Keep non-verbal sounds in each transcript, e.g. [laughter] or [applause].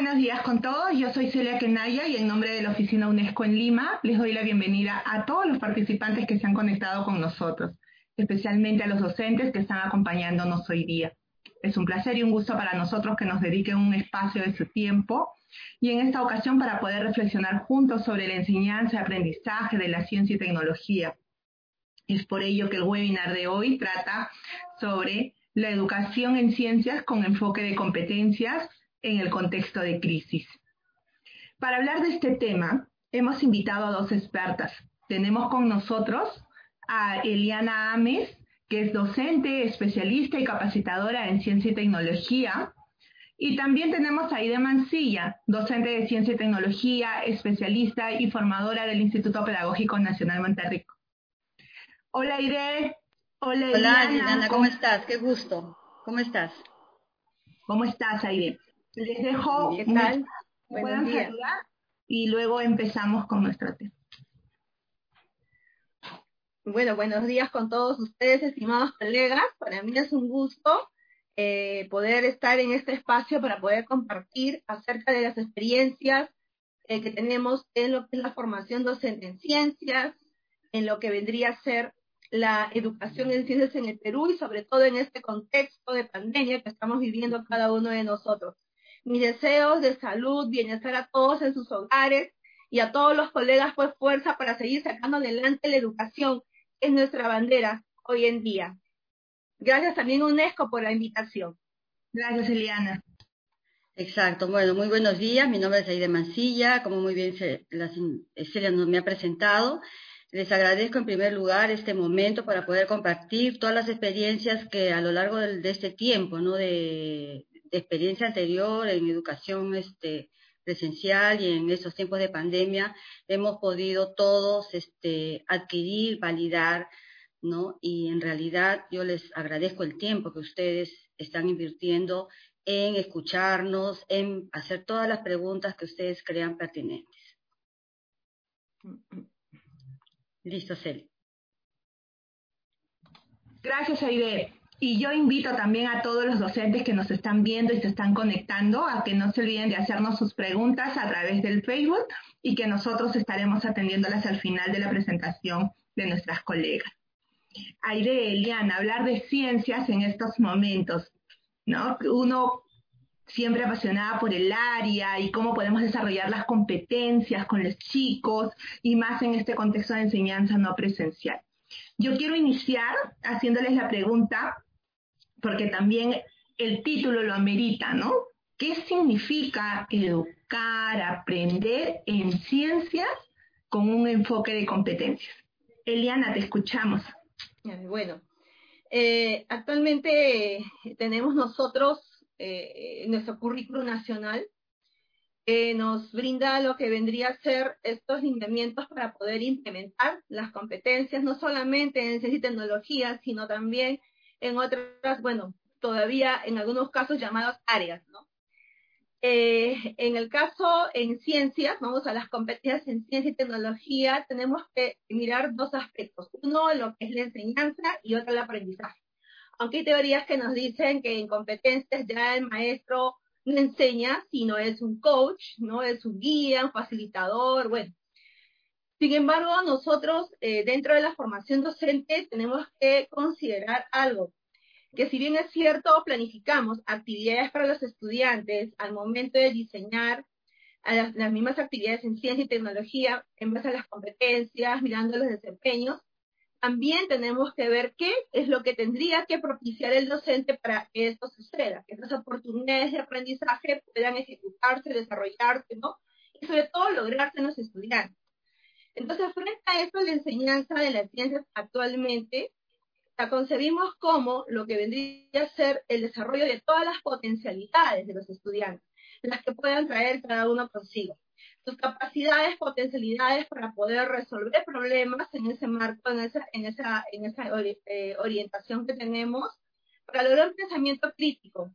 buenos días con todos. Yo soy Celia Kenaya y en nombre de la Oficina UNESCO en Lima les doy la bienvenida a todos los participantes que se han conectado con nosotros, especialmente a los docentes que están acompañándonos hoy día. Es un placer y un gusto para nosotros que nos dediquen un espacio de su tiempo y en esta ocasión para poder reflexionar juntos sobre la enseñanza y aprendizaje de la ciencia y tecnología. Es por ello que el webinar de hoy trata sobre la educación en ciencias con enfoque de competencias en el contexto de crisis. Para hablar de este tema, hemos invitado a dos expertas. Tenemos con nosotros a Eliana Ames, que es docente, especialista y capacitadora en ciencia y tecnología. Y también tenemos a Aide Mancilla, docente de ciencia y tecnología, especialista y formadora del Instituto Pedagógico Nacional Monterrico. Hola Aide. Hola, Hola ¿cómo estás? Qué gusto. ¿Cómo estás? ¿Cómo estás, Aide? Les dejo ¿Qué tal? puedan saludar y luego empezamos con nuestro tema. Bueno, buenos días con todos ustedes, estimados colegas. Para mí es un gusto eh, poder estar en este espacio para poder compartir acerca de las experiencias eh, que tenemos en lo que es la formación docente en ciencias, en lo que vendría a ser la educación en ciencias en el Perú y sobre todo en este contexto de pandemia que estamos viviendo cada uno de nosotros. Mis deseos de salud, bienestar a todos en sus hogares y a todos los colegas, pues fuerza para seguir sacando adelante la educación, que es nuestra bandera hoy en día. Gracias también UNESCO por la invitación. Gracias, Eliana. Exacto, bueno, muy buenos días. Mi nombre es Aide Mancilla, como muy bien Celia nos me ha presentado. Les agradezco en primer lugar este momento para poder compartir todas las experiencias que a lo largo de, de este tiempo, ¿no? De, experiencia anterior en educación este, presencial y en estos tiempos de pandemia hemos podido todos este, adquirir, validar, ¿no? Y en realidad yo les agradezco el tiempo que ustedes están invirtiendo en escucharnos, en hacer todas las preguntas que ustedes crean pertinentes. Listo, Cel. Gracias, Aide. Y yo invito también a todos los docentes que nos están viendo y se están conectando a que no se olviden de hacernos sus preguntas a través del Facebook y que nosotros estaremos atendiéndolas al final de la presentación de nuestras colegas. Aire, Eliana, hablar de ciencias en estos momentos, ¿no? Uno siempre apasionada por el área y cómo podemos desarrollar las competencias con los chicos y más en este contexto de enseñanza no presencial. Yo quiero iniciar haciéndoles la pregunta porque también el título lo amerita, ¿no? ¿Qué significa educar, aprender en ciencias con un enfoque de competencias? Eliana, te escuchamos. Bueno, eh, actualmente tenemos nosotros eh, nuestro currículo nacional que nos brinda lo que vendría a ser estos lineamientos para poder implementar las competencias, no solamente en ciencia y tecnología, sino también en otras, bueno, todavía en algunos casos llamadas áreas, ¿no? Eh, en el caso en ciencias, vamos a las competencias en ciencia y tecnología, tenemos que mirar dos aspectos. Uno, lo que es la enseñanza y otro, el aprendizaje. Aunque hay teorías que nos dicen que en competencias ya el maestro no enseña, sino es un coach, ¿no? Es un guía, un facilitador, bueno. Sin embargo, nosotros eh, dentro de la formación docente tenemos que considerar algo, que si bien es cierto, planificamos actividades para los estudiantes al momento de diseñar las, las mismas actividades en ciencia y tecnología en base a las competencias, mirando los desempeños, también tenemos que ver qué es lo que tendría que propiciar el docente para que esto suceda, que estas oportunidades de aprendizaje puedan ejecutarse, desarrollarse, ¿no? Y sobre todo lograrse en los estudiantes. Entonces, frente a esto, la enseñanza de las ciencias actualmente la concebimos como lo que vendría a ser el desarrollo de todas las potencialidades de los estudiantes, las que puedan traer cada uno consigo. Sus capacidades, potencialidades para poder resolver problemas en ese marco, en esa, en esa, en esa eh, orientación que tenemos, para lograr un pensamiento crítico,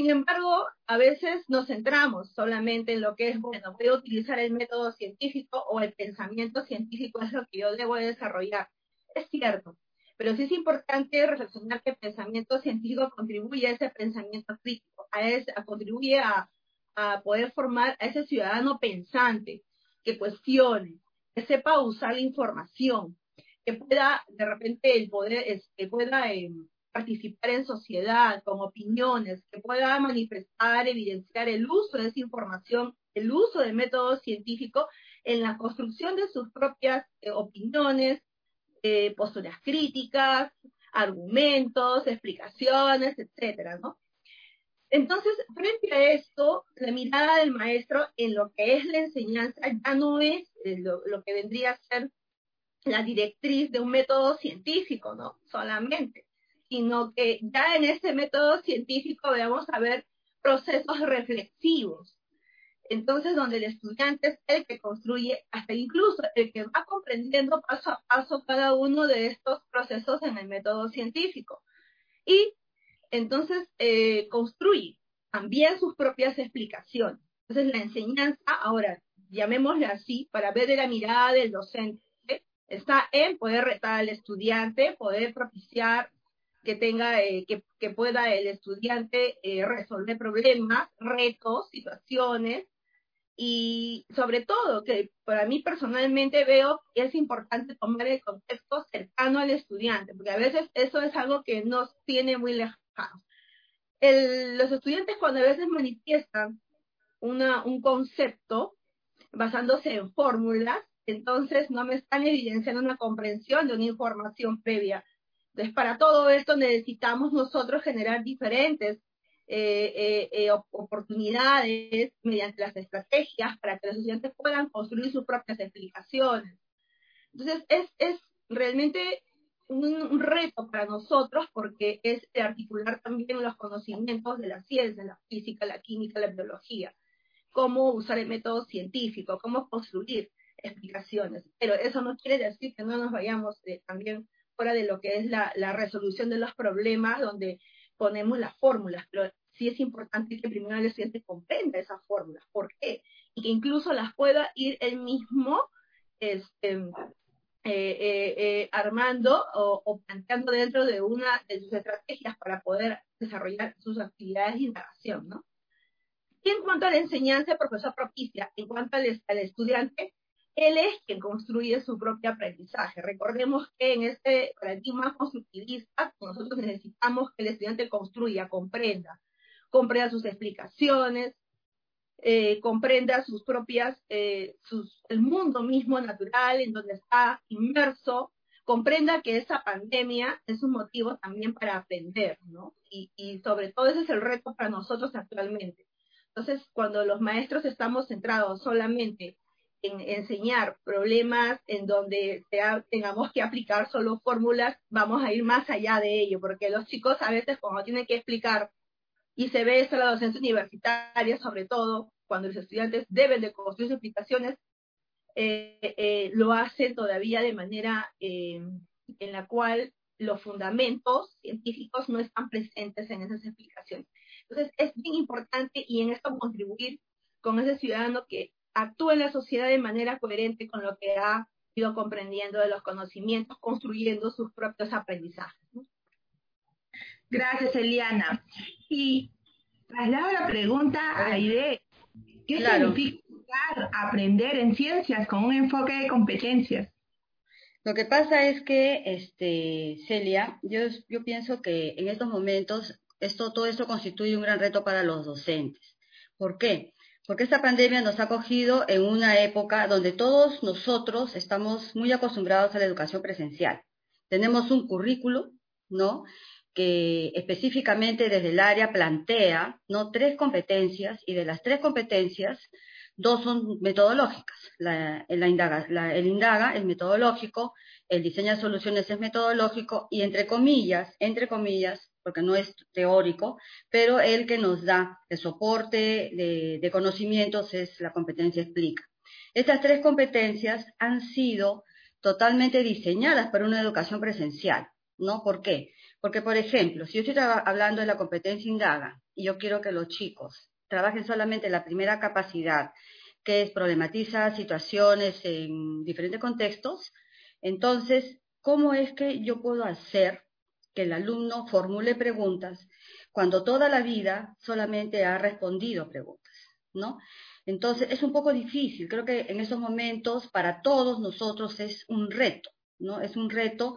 sin embargo, a veces nos centramos solamente en lo que es, bueno, voy a utilizar el método científico o el pensamiento científico es lo que yo debo desarrollar. Es cierto, pero sí es importante reflexionar que el pensamiento científico contribuye a ese pensamiento crítico, a, ese, a contribuye a, a poder formar a ese ciudadano pensante, que cuestione, que sepa usar la información, que pueda de repente el poder, que pueda eh, participar en sociedad con opiniones, que pueda manifestar, evidenciar el uso de esa información, el uso del método científico en la construcción de sus propias eh, opiniones, eh, posturas críticas, argumentos, explicaciones, etcétera, ¿no? Entonces, frente a esto, la mirada del maestro en lo que es la enseñanza ya no es eh, lo, lo, que vendría a ser la directriz de un método científico, ¿no? Solamente, sino que ya en ese método científico debemos saber procesos reflexivos. Entonces, donde el estudiante es el que construye, hasta incluso el que va comprendiendo paso a paso cada uno de estos procesos en el método científico. Y entonces eh, construye también sus propias explicaciones. Entonces la enseñanza, ahora llamémosle así, para ver de la mirada del docente, está en poder retar al estudiante, poder propiciar que tenga, eh, que, pueda el estudiante eh, resolver problemas, retos, situaciones, y sobre todo que para mí personalmente veo que es importante tomar el contexto cercano al estudiante, porque a veces eso es algo que nos tiene muy lejos los estudiantes cuando a veces manifiestan una, un concepto basándose en fórmulas, entonces no me están evidenciando una comprensión de una información previa. Entonces, para todo esto necesitamos nosotros generar diferentes eh, eh, eh, oportunidades mediante las estrategias para que los estudiantes puedan construir sus propias explicaciones. Entonces, es, es realmente un, reto para nosotros porque es articular también los conocimientos de la ciencia, la física, la química, la biología, cómo usar el método científico, cómo construir explicaciones. Pero eso no quiere decir que no nos vayamos también fuera de lo que es la, la, resolución de los problemas, donde ponemos las fórmulas, pero sí es importante que primero el estudiante comprenda esas fórmulas. ¿Por qué? Y que incluso las pueda ir él mismo este, eh, eh, eh, armando o, planteando dentro de una de sus estrategias para poder desarrollar sus actividades de indagación, ¿no? Y en cuanto a la enseñanza, profesor propicia, en cuanto al, estudiante, él es quien construye su propio aprendizaje. Recordemos que en este paradigma constructivista, nosotros necesitamos que el estudiante construya, comprenda, comprenda sus explicaciones, eh, comprenda sus propias, eh, el mundo mismo natural en donde está inmerso, comprenda que esa pandemia es un motivo también para aprender, ¿no? Y, y sobre todo ese es el reto para nosotros actualmente. Entonces, cuando los maestros estamos centrados solamente en enseñar problemas en donde tengamos que aplicar solo fórmulas, vamos a ir más allá de ello, porque los chicos a veces cuando tienen que explicar y se ve eso en la docencia universitaria, sobre todo cuando los estudiantes deben de construir sus explicaciones, eh, eh, lo hacen todavía de manera eh, en la cual los fundamentos científicos no están presentes en esas explicaciones. Entonces, es bien importante y en esto contribuir con ese ciudadano que actúa en la sociedad de manera coherente con lo que ha ido comprendiendo de los conocimientos, construyendo sus propios aprendizajes. Gracias, Eliana. Y traslado la pregunta a Aide. ¿Qué significa aprender en ciencias con un enfoque de competencias? Lo que pasa es que, este, Celia, yo, yo pienso que en estos momentos esto, todo esto constituye un gran reto para los docentes. ¿Por qué? Porque esta pandemia nos ha cogido en una época donde todos nosotros estamos muy acostumbrados a la educación presencial. Tenemos un currículo, ¿no? que específicamente desde el área plantea ¿no? tres competencias y de las tres competencias, dos son metodológicas. La, el indaga es metodológico, el diseño de soluciones es metodológico y entre comillas, entre comillas, porque no es teórico, pero el que nos da el soporte de, de conocimientos es la competencia explica. Estas tres competencias han sido totalmente diseñadas para una educación presencial, ¿no? ¿Por qué? Porque, por ejemplo, si yo estoy hablando de la competencia indaga y yo quiero que los chicos trabajen solamente la primera capacidad, que es problematizar situaciones en diferentes contextos, entonces, ¿cómo es que yo puedo hacer que el alumno formule preguntas cuando toda la vida solamente ha respondido preguntas? ¿no? Entonces, es un poco difícil. Creo que en esos momentos, para todos nosotros, es un reto, ¿no? Es un reto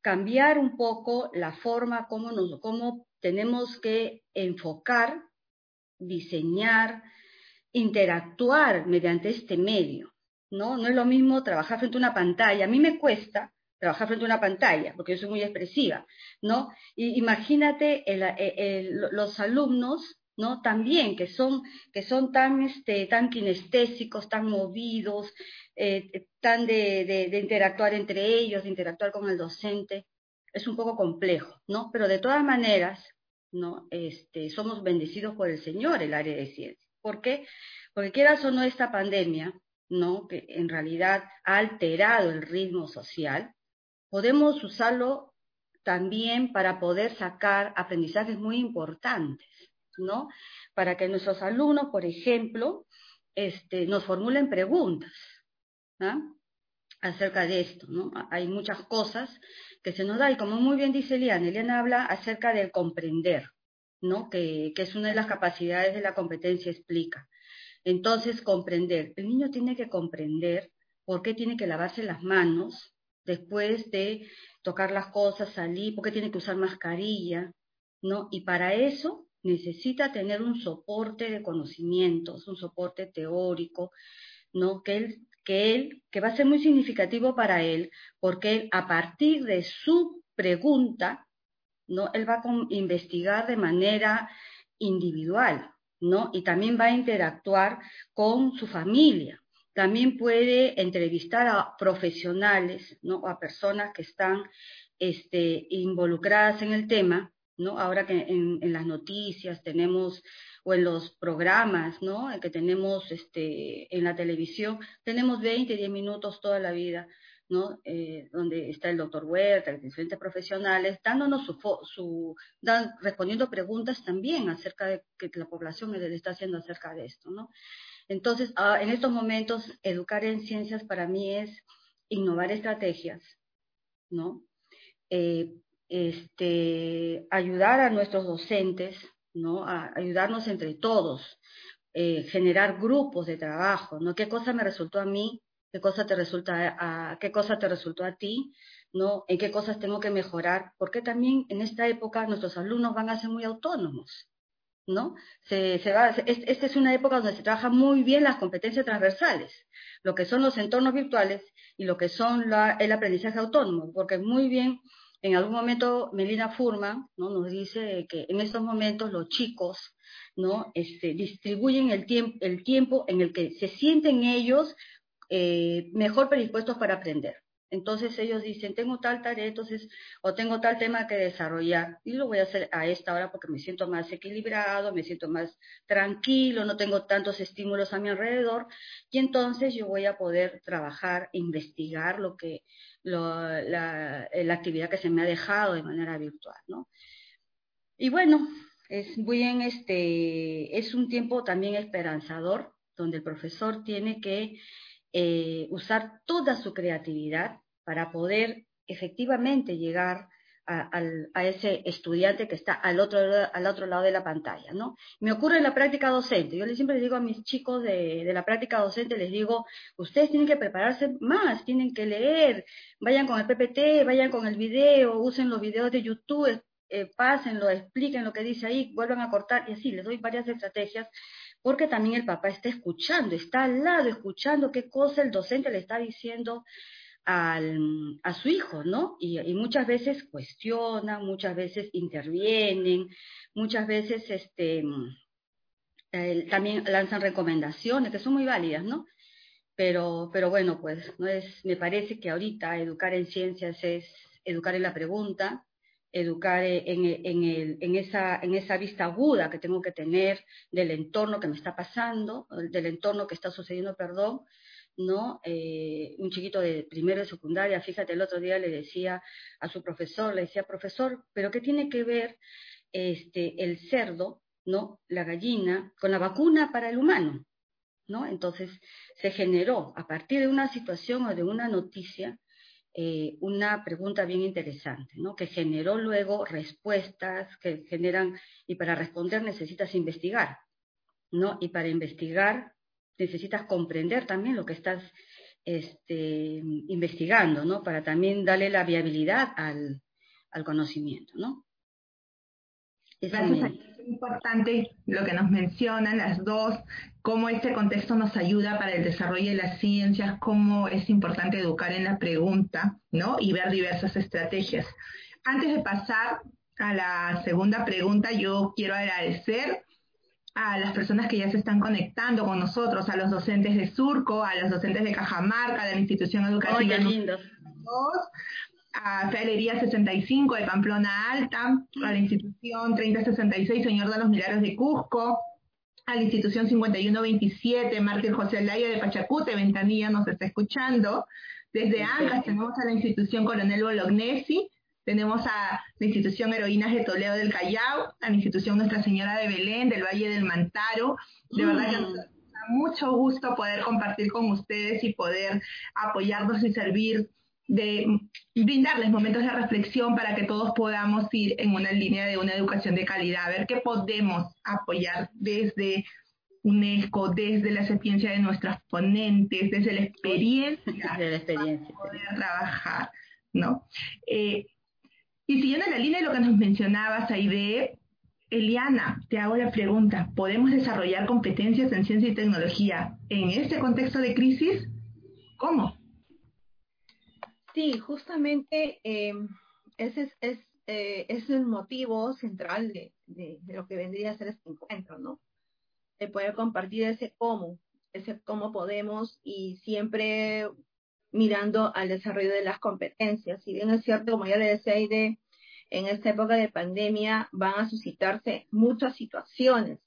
cambiar un poco la forma como, nos, cómo tenemos que enfocar, diseñar, interactuar mediante este medio, ¿no? No es lo mismo trabajar frente a una pantalla. A mí me cuesta trabajar frente a una pantalla, porque yo soy muy expresiva, ¿no? Y imagínate los alumnos ¿no? También que son, que son tan, este, tan kinestésicos, tan movidos, eh, tan de, de, interactuar entre ellos, de interactuar con el docente, es un poco complejo, ¿no? Pero de todas maneras, ¿no? Este, somos bendecidos por el Señor el área de ciencia. ¿Por qué? Porque quieras o no esta pandemia, ¿no? Que en realidad ha alterado el ritmo social, podemos usarlo también para poder sacar aprendizajes muy importantes. ¿no? Para que nuestros alumnos, por ejemplo, este, nos formulen preguntas acerca de esto, ¿no? Hay muchas cosas que se nos da, y como muy bien dice Eliana, Eliana habla acerca del comprender, ¿no? Que, que es una de las capacidades de la competencia explica. Entonces, comprender. El niño tiene que comprender por qué tiene que lavarse las manos después de tocar las cosas, salir, por qué tiene que usar mascarilla, ¿no? Y para eso necesita tener un soporte de conocimientos, un soporte teórico, ¿no? Que él, que él, que va a ser muy significativo para él, porque él, a partir de su pregunta, ¿no? Él va a investigar de manera individual, ¿no? Y también va a interactuar con su familia. También puede entrevistar a profesionales, ¿no? A personas que están este, involucradas en el tema ¿no? Ahora que en, las noticias tenemos, o en los programas, ¿no? Que tenemos este, en la televisión, tenemos 20, 10 minutos toda la vida, ¿no? Eh, donde está el doctor Huerta, diferentes profesionales, dándonos su, su respondiendo preguntas también acerca de que la población le está haciendo acerca de esto, ¿no? Entonces, ah, en estos momentos, educar en ciencias para mí es innovar estrategias, ¿no? Eh, este, ayudar a nuestros docentes, ¿no? Ayudarnos entre todos, eh, generar grupos de trabajo, ¿no? ¿Qué cosa me resultó a mí? ¿Qué cosa te resulta qué cosa te resultó a ti? ¿No? ¿En qué cosas tengo que mejorar? Porque también en esta época nuestros alumnos van a ser muy autónomos, ¿no? Se, se va, esta es una época donde se trabaja muy bien las competencias transversales, lo que son los entornos virtuales y lo que son el aprendizaje autónomo, porque muy bien en algún momento Melina Furman ¿no? nos dice que en estos momentos los chicos ¿no? Este, distribuyen el, tiemp el tiempo en el que se sienten ellos eh, mejor predispuestos para aprender. Entonces ellos dicen, tengo tal tarea, entonces, o tengo tal tema que desarrollar, y lo voy a hacer a esta hora porque me siento más equilibrado, me siento más tranquilo, no tengo tantos estímulos a mi alrededor, y entonces yo voy a poder trabajar, investigar lo que, la, actividad que se me ha dejado de manera virtual, ¿no? Y bueno, es bien, este, es un tiempo también esperanzador, donde el profesor tiene que eh, usar toda su creatividad para poder efectivamente llegar a, ese estudiante que está al otro, al otro lado de la pantalla, ¿no? Me ocurre en la práctica docente. Yo siempre les digo a mis chicos de, la práctica docente, les digo, ustedes tienen que prepararse más, tienen que leer, vayan con el PPT, vayan con el video, usen los videos de YouTube, eh, pásenlo, expliquen lo que dice ahí, vuelvan a cortar y así, les doy varias estrategias porque también el papá está escuchando, está al lado escuchando qué cosa el docente le está diciendo al, a su hijo, ¿no? Y, muchas veces cuestionan, muchas veces intervienen, muchas veces este, también lanzan recomendaciones que son muy válidas, ¿no? Pero, pero bueno, pues no es, me parece que ahorita educar en ciencias es educar en la pregunta, educar en, en, el, en, esa, en esa vista aguda que tengo que tener del entorno que me está pasando, del entorno que está sucediendo, perdón, ¿no? Eh, un chiquito de primero de secundaria, fíjate, el otro día le decía a su profesor, le decía, profesor, ¿pero qué tiene que ver este, el cerdo, ¿no? La gallina, con la vacuna para el humano, ¿no? Entonces se generó, a partir de una situación o de una noticia, eh, una pregunta bien interesante, ¿no? Que generó luego respuestas que generan, y para responder necesitas investigar, ¿no? Y para investigar necesitas comprender también lo que estás este, investigando, ¿no? Para también darle la viabilidad al, al conocimiento, ¿no? Es importante lo que nos mencionan las dos, cómo este contexto nos ayuda para el desarrollo de las ciencias, cómo es importante educar en la pregunta, ¿no? Y ver diversas estrategias. Antes de pasar a la segunda pregunta, yo quiero agradecer a las personas que ya se están conectando con nosotros, a los docentes de Surco, a los docentes de Cajamarca, de la institución educativa. A Felería 65 de Pamplona Alta, a la institución 3066 Señor de los Milagros de Cusco, a la institución 5127 Mártir José Laya de Pachacute, Ventanilla nos está escuchando. Desde Ancas tenemos a la institución Coronel Bolognesi, tenemos a la institución Heroínas de Toledo del Callao, a la institución Nuestra Señora de Belén, del Valle del Mantaro. De verdad que nos da mucho gusto poder compartir con ustedes y poder apoyarnos y servir de brindarles momentos de reflexión para que todos podamos ir en una línea de una educación de calidad, a ver qué podemos apoyar desde UNESCO, desde la sapiencia de nuestros ponentes, desde la experiencia, desde la experiencia. para poder trabajar, ¿no? Eh, y siguiendo la línea de lo que nos mencionabas, Aide, Eliana, te hago la pregunta, ¿podemos desarrollar competencias en ciencia y tecnología en este contexto de crisis? ¿Cómo? Sí, justamente eh, ese es, eh, es, el motivo central de, de, lo que vendría a ser este encuentro, ¿no? De poder compartir ese cómo, ese cómo podemos y siempre mirando al desarrollo de las competencias. Si bien es cierto, como ya le decía Aide, en esta época de pandemia van a suscitarse muchas situaciones.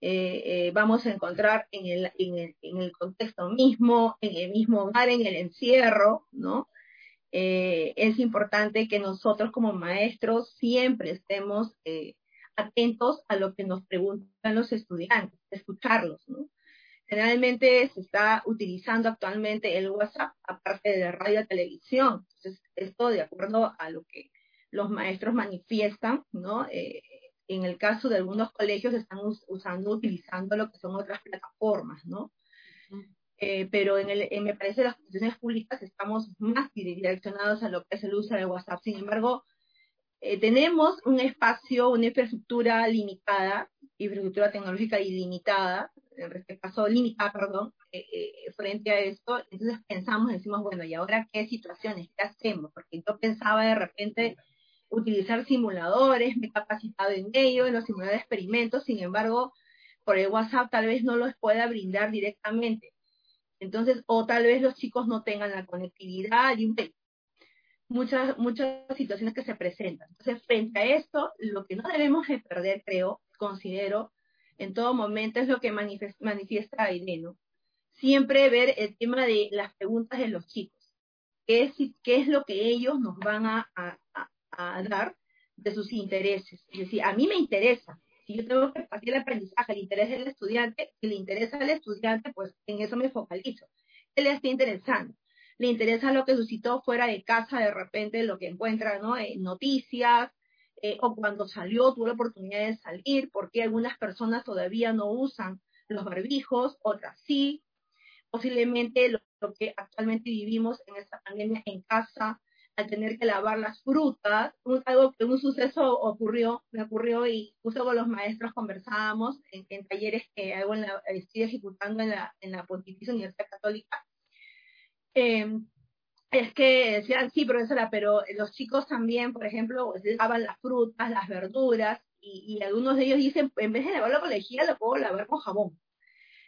Eh, eh, vamos a encontrar en el, en, el, en el contexto mismo, en el mismo hogar, en el encierro, ¿no? Eh, es importante que nosotros como maestros siempre estemos atentos a lo que nos preguntan los estudiantes, escucharlos, ¿no? Generalmente se está utilizando actualmente el WhatsApp aparte de radio y televisión. Entonces, esto de acuerdo a lo que los maestros manifiestan. Eh, en el caso de algunos colegios están usando, utilizando lo que son otras plataformas, ¿no? Eh, pero en el, me parece las instituciones públicas estamos más direccionados a lo que es el uso de WhatsApp. Sin embargo, eh, tenemos un espacio, una infraestructura limitada, infraestructura tecnológica ilimitada, en este caso limitada, perdón, eh, eh, frente a esto, entonces pensamos, decimos, bueno, ¿y ahora qué situaciones? ¿Qué hacemos? Porque yo pensaba de repente utilizar simuladores, me he capacitado en ello, en los simuladores de experimentos, sin embargo, por el WhatsApp tal vez no los pueda brindar directamente. Entonces, o tal vez los chicos no tengan la conectividad y muchas, muchas situaciones que se presentan. Entonces, frente a esto, lo que no debemos de perder, creo, considero, en todo momento es lo que manifiesta Aide, ¿no? Siempre ver el tema de las preguntas de los chicos. ¿Qué es, qué es lo que ellos nos van a, dar de sus intereses? Es decir, a mí me interesa. Si yo tengo que partir el aprendizaje, el interés del estudiante, si le interesa al estudiante, pues en eso me focalizo. ¿Qué le está interesando? Le interesa lo que suscitó fuera de casa, de repente lo que encuentra, ¿no? En noticias, eh, o cuando salió tuvo la oportunidad de salir, porque algunas personas todavía no usan los barbijos, otras sí. Posiblemente lo, que actualmente vivimos en esta pandemia en casa, al tener que lavar las frutas, algo que un suceso ocurrió, me ocurrió y justo con los maestros conversábamos en, talleres que hago en la, estoy ejecutando en la, en la Pontificia Universidad Católica. Eh, es que decían, sí, profesora, pero los chicos también, por ejemplo, lavan las frutas, las verduras, y, algunos de ellos dicen, en vez de lavarlo con lejía, lo puedo lavar con jabón.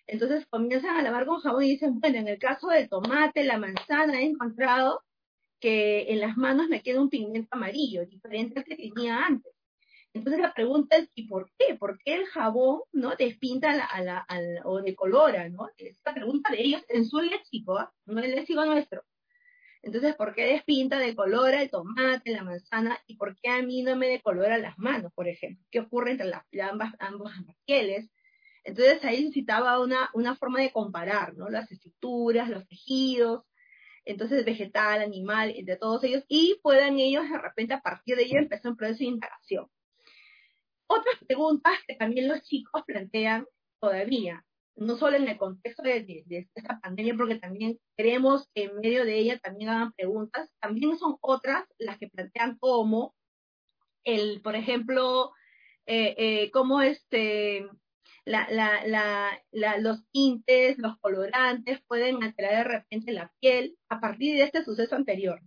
Entonces comienzan a lavar con jabón y dicen, bueno, en el caso del tomate, la manzana, he encontrado que en las manos me queda un pigmento amarillo, diferente al que tenía antes. Entonces la pregunta es, ¿y por qué? ¿Por qué el jabón no despinta a la, o decolora? ¿no? Esta pregunta de ellos en su léxico, ¿ah? no el léxico nuestro. Entonces, ¿por qué despinta, decolora el tomate, la manzana? ¿Y por qué a mí no me decolora las manos, por ejemplo? ¿Qué ocurre entre las, ambas, ambos pieles? Entonces ahí necesitaba una, una forma de comparar, ¿no? Las estructuras, los tejidos, entonces vegetal, animal, entre todos ellos, y puedan ellos de repente a partir de ello empezar un proceso de indagación. Otras preguntas que también los chicos plantean todavía, no solo en el contexto de, esta pandemia, porque también queremos que en medio de ella también hagan preguntas, también son otras las que plantean cómo el, por ejemplo, eh, eh, cómo este, los tintes, los colorantes pueden alterar de repente la piel a partir de este suceso anterior,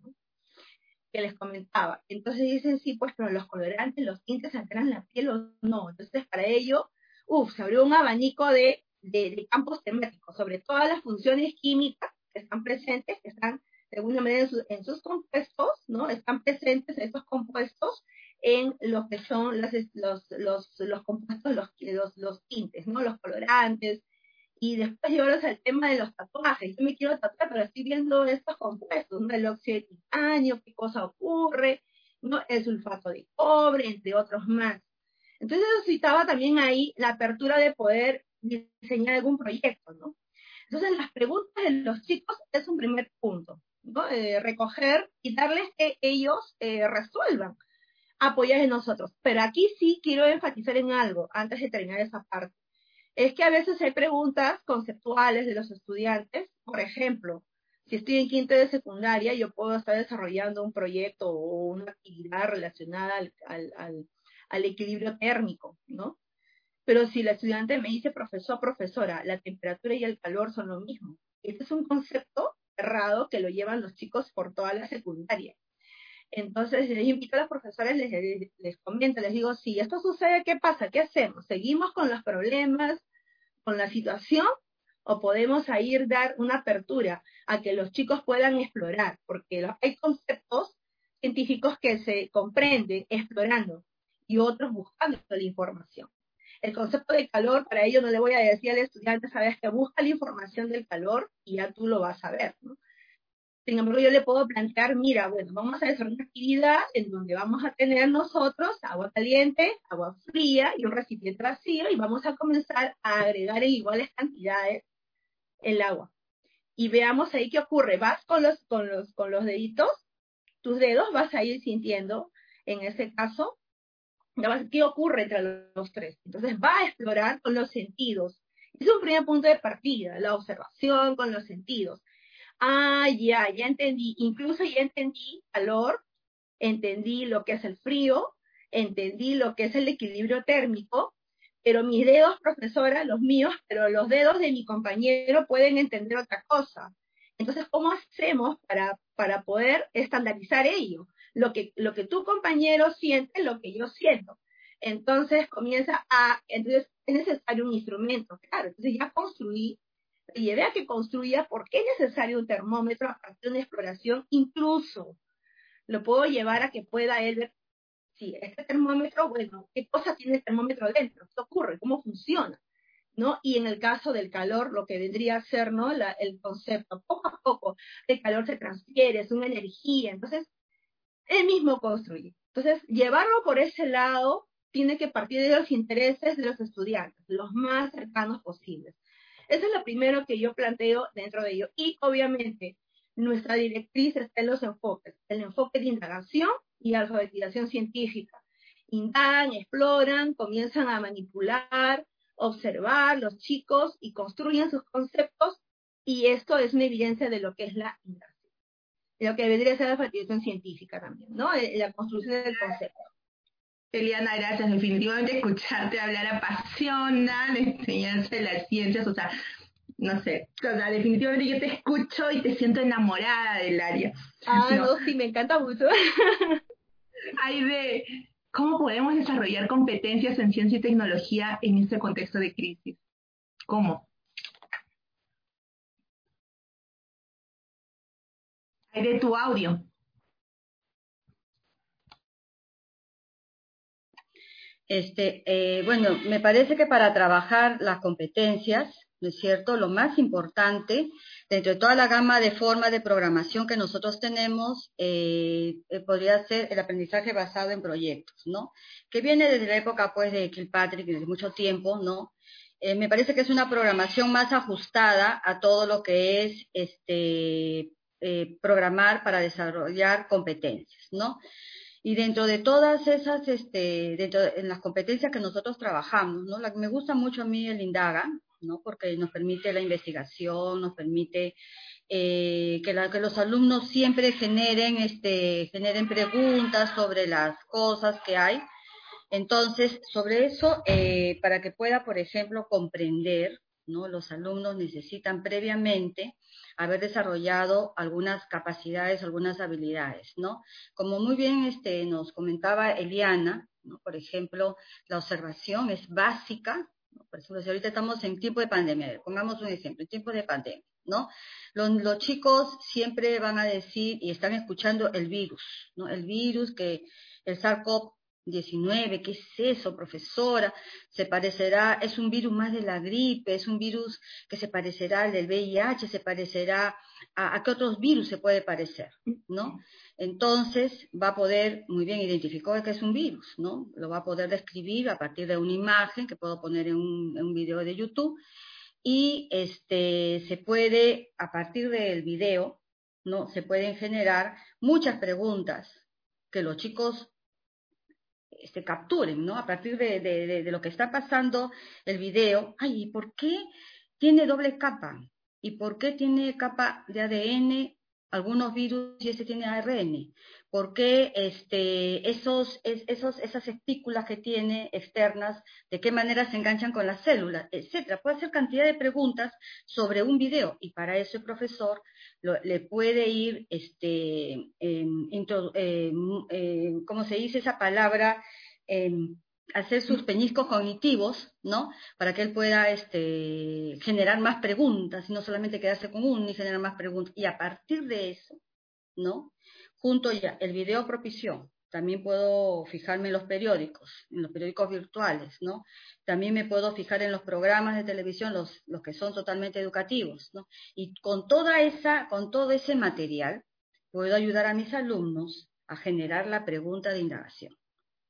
que les comentaba. Entonces dicen, sí, pues, pero los colorantes, los tintes alteran la piel o no. Entonces, para ello, uff, se abrió un abanico de, campos temáticos sobre todas las funciones químicas que están presentes, que están de alguna manera en, sus compuestos, ¿no? Están presentes estos compuestos en lo que son los, los, los compuestos, los, los, tintes, ¿no? Los colorantes, y después llevarlos al tema de los tatuajes. Yo me quiero tatuar, pero estoy viendo estos compuestos, ¿no? El óxido de titanio, qué cosa ocurre, ¿no? El sulfato de cobre, entre otros más. Entonces necesitaba también ahí la apertura de poder diseñar algún proyecto, ¿no? Entonces las preguntas de los chicos es un primer punto, ¿no? Eh, recoger y darles que ellos eh, resuelvan, apoyar en nosotros. Pero aquí sí quiero enfatizar en algo antes de terminar esa parte es que a veces hay preguntas conceptuales de los estudiantes. Por ejemplo, si estoy en quinto de secundaria, yo puedo estar desarrollando un proyecto o una actividad relacionada al, equilibrio térmico, ¿no? Pero si la estudiante me dice, profesor, profesora, la temperatura y el calor son lo mismo. Este es un concepto errado que lo llevan los chicos por toda la secundaria. Entonces, les invito a los profesores, les, les, comento, les digo, si esto sucede, ¿qué pasa? ¿Qué hacemos? ¿Seguimos con los problemas, con la situación? ¿O podemos ir dar una apertura a que los chicos puedan explorar? Porque hay conceptos científicos que se comprenden explorando y otros buscando la información. El concepto de calor, para ello no le voy a decir al estudiante, sabes que busca la información del calor y ya tú lo vas a ver, ¿no? Sin embargo, yo le puedo plantear, mira, bueno, vamos a hacer una actividad en donde vamos a tener nosotros agua caliente, agua fría y un recipiente vacío y vamos a comenzar a agregar en iguales cantidades el agua. Y veamos ahí qué ocurre. Vas con los, con los, con los deditos, tus dedos vas a ir sintiendo, en ese caso, qué ocurre entre los tres. Entonces va a explorar con los sentidos. Es un primer punto de partida, la observación con los sentidos ah, ya, ya entendí, incluso ya entendí calor, entendí lo que es el frío, entendí lo que es el equilibrio térmico, pero mis dedos, profesora, los míos, pero los dedos de mi compañero pueden entender otra cosa. Entonces, ¿cómo hacemos para, para poder estandarizar ello? Lo que, lo que tu compañero siente, lo que yo siento. Entonces comienza a, entonces es necesario un instrumento, claro, entonces ya construí y llevé a que construya por qué es necesario un termómetro a partir de una exploración, incluso lo puedo llevar a que pueda él ver si este termómetro, bueno, qué cosa tiene el termómetro dentro, qué ocurre, cómo funciona, ¿no? Y en el caso del calor, lo que vendría a ser, ¿no? el concepto, poco a poco, el calor se transfiere, es una energía, entonces, él mismo construye. Entonces, llevarlo por ese lado tiene que partir de los intereses de los estudiantes, los más cercanos posibles. Eso es lo primero que yo planteo dentro de ello. Y obviamente, nuestra directriz está en los enfoques, el enfoque de indagación y alfabetización científica. Indagan, exploran, comienzan a manipular, observar los chicos y construyen sus conceptos y esto es una evidencia de lo que es la indagación, lo que debería ser la alfabetización científica también, ¿no? Eh, la construcción del concepto. Eliana, gracias. Definitivamente escucharte hablar apasiona la enseñanza de las ciencias, o sea, no sé, o sea, definitivamente yo te escucho y te siento enamorada del área. Ah, no, sí, me encanta mucho. [laughs] Hay de cómo podemos desarrollar competencias en ciencia y tecnología en este contexto de crisis. ¿Cómo? Hay de tu audio. Este, eh, bueno, me parece que para trabajar las competencias, ¿no es cierto? Lo más importante, dentro de toda la gama de formas de programación que nosotros tenemos, eh, eh, podría ser el aprendizaje basado en proyectos, ¿no? Que viene desde la época, pues, de Kilpatrick, desde mucho tiempo, ¿no? me parece que es una programación más ajustada a todo lo que es este programar para desarrollar competencias, ¿no? Y dentro de todas esas, este, dentro de, en las competencias que nosotros trabajamos, ¿no? La, me gusta mucho a mí el Indaga, ¿no? Porque nos permite la investigación, nos permite eh, que, la, que, los alumnos siempre generen, este, generen preguntas sobre las cosas que hay. Entonces, sobre eso, eh, para que pueda, por ejemplo, comprender, ¿no? Los alumnos necesitan previamente haber desarrollado algunas capacidades, algunas habilidades, ¿no? Como muy bien este, nos comentaba Eliana, ¿no? por ejemplo, la observación es básica, ¿no? por ejemplo, si ahorita estamos en tiempo de pandemia, pongamos un ejemplo, en tiempo de pandemia, ¿no? Los, los, chicos siempre van a decir y están escuchando el virus, ¿no? El virus que el SARS-CoV 19, ¿qué es eso, profesora? Se parecerá, es un virus más de la gripe, es un virus que se parecerá al del VIH, se parecerá a, a qué otros virus se puede parecer, ¿no? Entonces va a poder, muy bien, identificó que es un virus, ¿no? Lo va a poder describir a partir de una imagen que puedo poner en un, en un video de YouTube y este, se puede, a partir del video, ¿no? Se pueden generar muchas preguntas que los chicos este, capturen, ¿no? A partir de, lo que está pasando el video, ay, ¿y por qué tiene doble capa? ¿Y por qué tiene capa de ADN algunos virus y este tiene ARN? ¿Por qué este, esos, esos, esas espículas que tiene externas, de qué manera se enganchan con las células, etcétera? Puede hacer cantidad de preguntas sobre un video y para eso el profesor le puede ir, este, ¿cómo se dice esa palabra? Hacer sus peñiscos cognitivos, ¿no? Para que él pueda este, generar más preguntas y no solamente quedarse con uno y generar más preguntas. Y a partir de eso, ¿no? Junto ya el video propició, también puedo fijarme en los periódicos, en los periódicos virtuales, ¿no? También me puedo fijar en los programas de televisión, los, los que son totalmente educativos, ¿no? Y con toda esa, con todo ese material, puedo ayudar a mis alumnos a generar la pregunta de indagación,